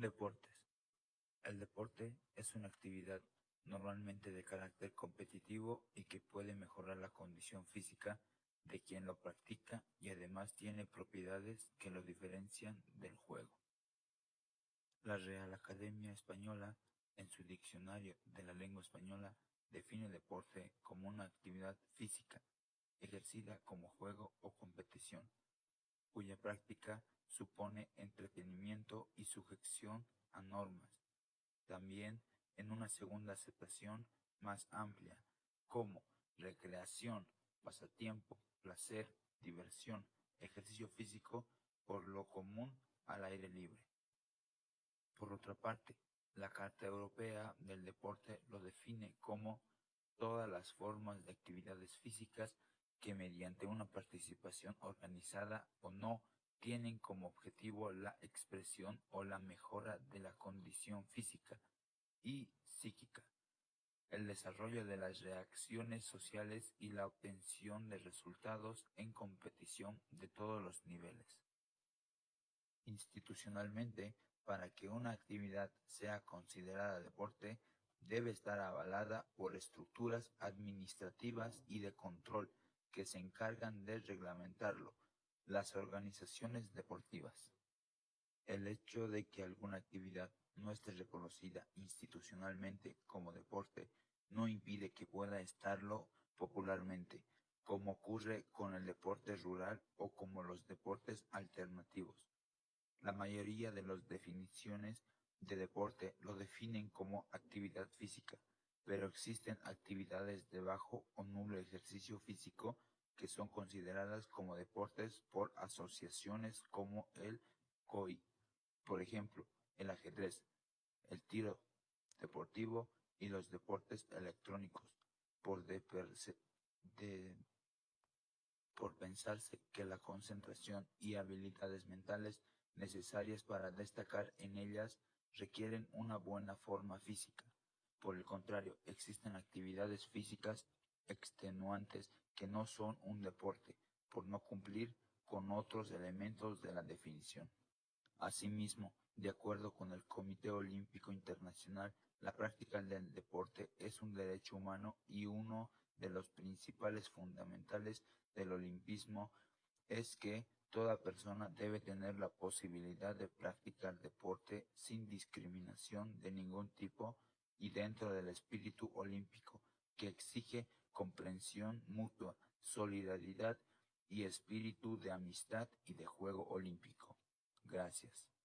Deportes. El deporte es una actividad normalmente de carácter competitivo y que puede mejorar la condición física de quien lo practica y además tiene propiedades que lo diferencian del juego. La Real Academia Española, en su diccionario de la lengua española, define deporte como una actividad física ejercida como juego o competición, cuya práctica supone entretenimiento y sujeción a normas. También en una segunda aceptación más amplia, como recreación, pasatiempo, placer, diversión, ejercicio físico, por lo común al aire libre. Por otra parte, la Carta Europea del Deporte lo define como todas las formas de actividades físicas que mediante una participación organizada o no tienen como objetivo la expresión o la mejora de la condición física y psíquica, el desarrollo de las reacciones sociales y la obtención de resultados en competición de todos los niveles. Institucionalmente, para que una actividad sea considerada deporte, debe estar avalada por estructuras administrativas y de control que se encargan de reglamentarlo, las organizaciones deportivas. El hecho de que alguna actividad no esté reconocida institucionalmente como deporte no impide que pueda estarlo popularmente, como ocurre con el deporte rural o como los deportes alternativos. La mayoría de las definiciones de deporte lo definen como actividad física, pero existen actividades de bajo o nulo ejercicio físico que son consideradas como deportes por asociaciones como el COI, por ejemplo, el ajedrez, el tiro deportivo y los deportes electrónicos, por, de, pensarse que la concentración y habilidades mentales necesarias para destacar en ellas requieren una buena forma física. Por el contrario, existen actividades físicas extenuantes que no son un deporte, por no cumplir con otros elementos de la definición. Asimismo, de acuerdo con el Comité Olímpico Internacional, la práctica del deporte es un derecho humano y uno de los principales fundamentales del olimpismo es que toda persona debe tener la posibilidad de practicar deporte sin discriminación de ningún tipo y dentro del espíritu olímpico que exige comprensión mutua, solidaridad y espíritu de amistad y de juego olímpico. Gracias.